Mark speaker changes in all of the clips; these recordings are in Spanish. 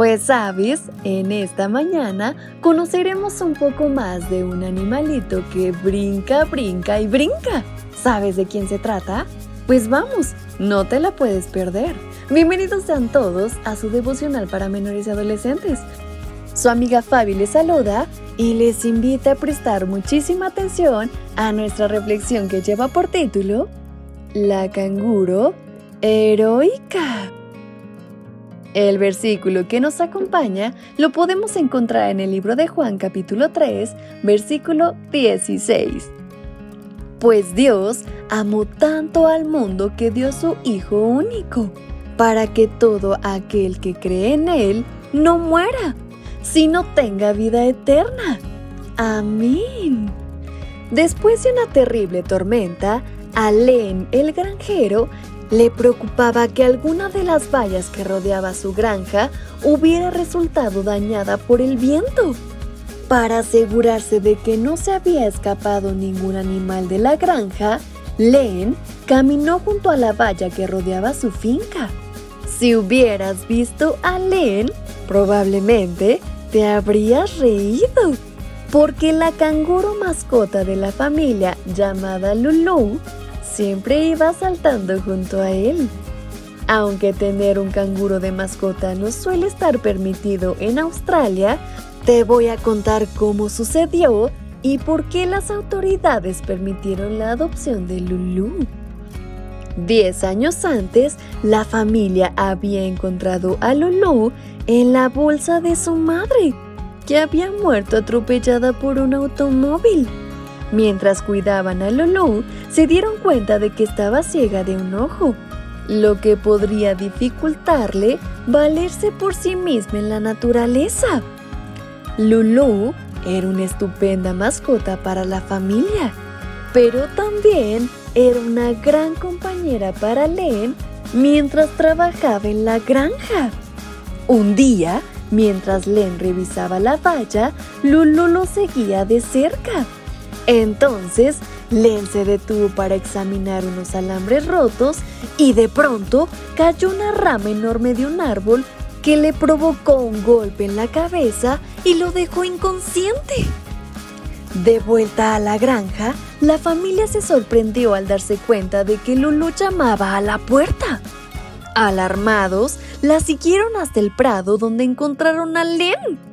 Speaker 1: Pues sabes, en esta mañana conoceremos un poco más de un animalito que brinca, brinca y brinca. ¿Sabes de quién se trata? Pues vamos, no te la puedes perder. Bienvenidos sean todos a su devocional para menores y adolescentes. Su amiga Fabi les saluda y les invita a prestar muchísima atención a nuestra reflexión que lleva por título La canguro heroica. El versículo que nos acompaña lo podemos encontrar en el libro de Juan capítulo 3, versículo 16. Pues Dios amó tanto al mundo que dio su Hijo único, para que todo aquel que cree en Él no muera, sino tenga vida eterna. Amén. Después de una terrible tormenta, Alén el granjero le preocupaba que alguna de las vallas que rodeaba su granja hubiera resultado dañada por el viento. Para asegurarse de que no se había escapado ningún animal de la granja, Len caminó junto a la valla que rodeaba su finca. Si hubieras visto a Len, probablemente te habrías reído, porque la canguro mascota de la familia llamada Lulu siempre iba saltando junto a él. Aunque tener un canguro de mascota no suele estar permitido en Australia, te voy a contar cómo sucedió y por qué las autoridades permitieron la adopción de Lulu. Diez años antes, la familia había encontrado a Lulu en la bolsa de su madre, que había muerto atropellada por un automóvil. Mientras cuidaban a Lulu, se dieron cuenta de que estaba ciega de un ojo, lo que podría dificultarle valerse por sí misma en la naturaleza. Lulu era una estupenda mascota para la familia, pero también era una gran compañera para Len mientras trabajaba en la granja. Un día, mientras Len revisaba la valla, Lulu lo seguía de cerca. Entonces, Len se detuvo para examinar unos alambres rotos y de pronto cayó una rama enorme de un árbol que le provocó un golpe en la cabeza y lo dejó inconsciente. De vuelta a la granja, la familia se sorprendió al darse cuenta de que Lulu llamaba a la puerta. Alarmados, la siguieron hasta el prado donde encontraron a Len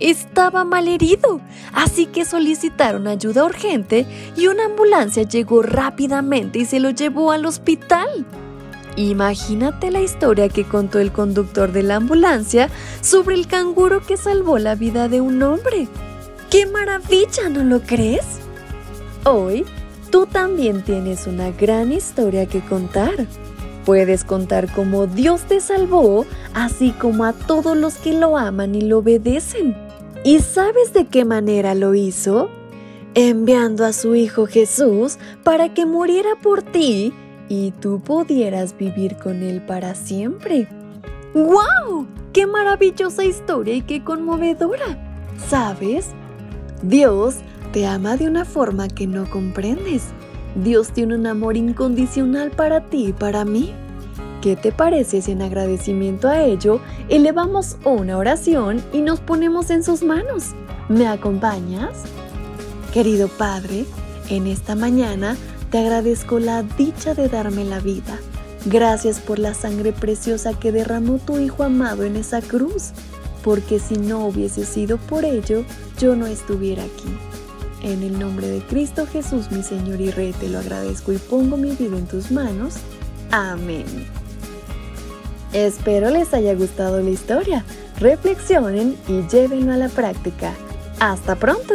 Speaker 1: estaba malherido, así que solicitaron ayuda urgente y una ambulancia llegó rápidamente y se lo llevó al hospital. Imagínate la historia que contó el conductor de la ambulancia sobre el canguro que salvó la vida de un hombre. ¡Qué maravilla, ¿no lo crees? Hoy, tú también tienes una gran historia que contar. Puedes contar cómo Dios te salvó, así como a todos los que lo aman y lo obedecen. ¿Y sabes de qué manera lo hizo? Enviando a su Hijo Jesús para que muriera por ti y tú pudieras vivir con Él para siempre. ¡Guau! ¡Qué maravillosa historia y qué conmovedora! ¿Sabes? Dios te ama de una forma que no comprendes. Dios tiene un amor incondicional para ti y para mí. ¿Qué te parece si en agradecimiento a ello elevamos una oración y nos ponemos en sus manos? ¿Me acompañas? Querido Padre, en esta mañana te agradezco la dicha de darme la vida. Gracias por la sangre preciosa que derramó tu Hijo amado en esa cruz, porque si no hubiese sido por ello, yo no estuviera aquí. En el nombre de Cristo Jesús, mi Señor y Rey, te lo agradezco y pongo mi vida en tus manos. Amén. Espero les haya gustado la historia. Reflexionen y llévenlo a la práctica. ¡Hasta pronto!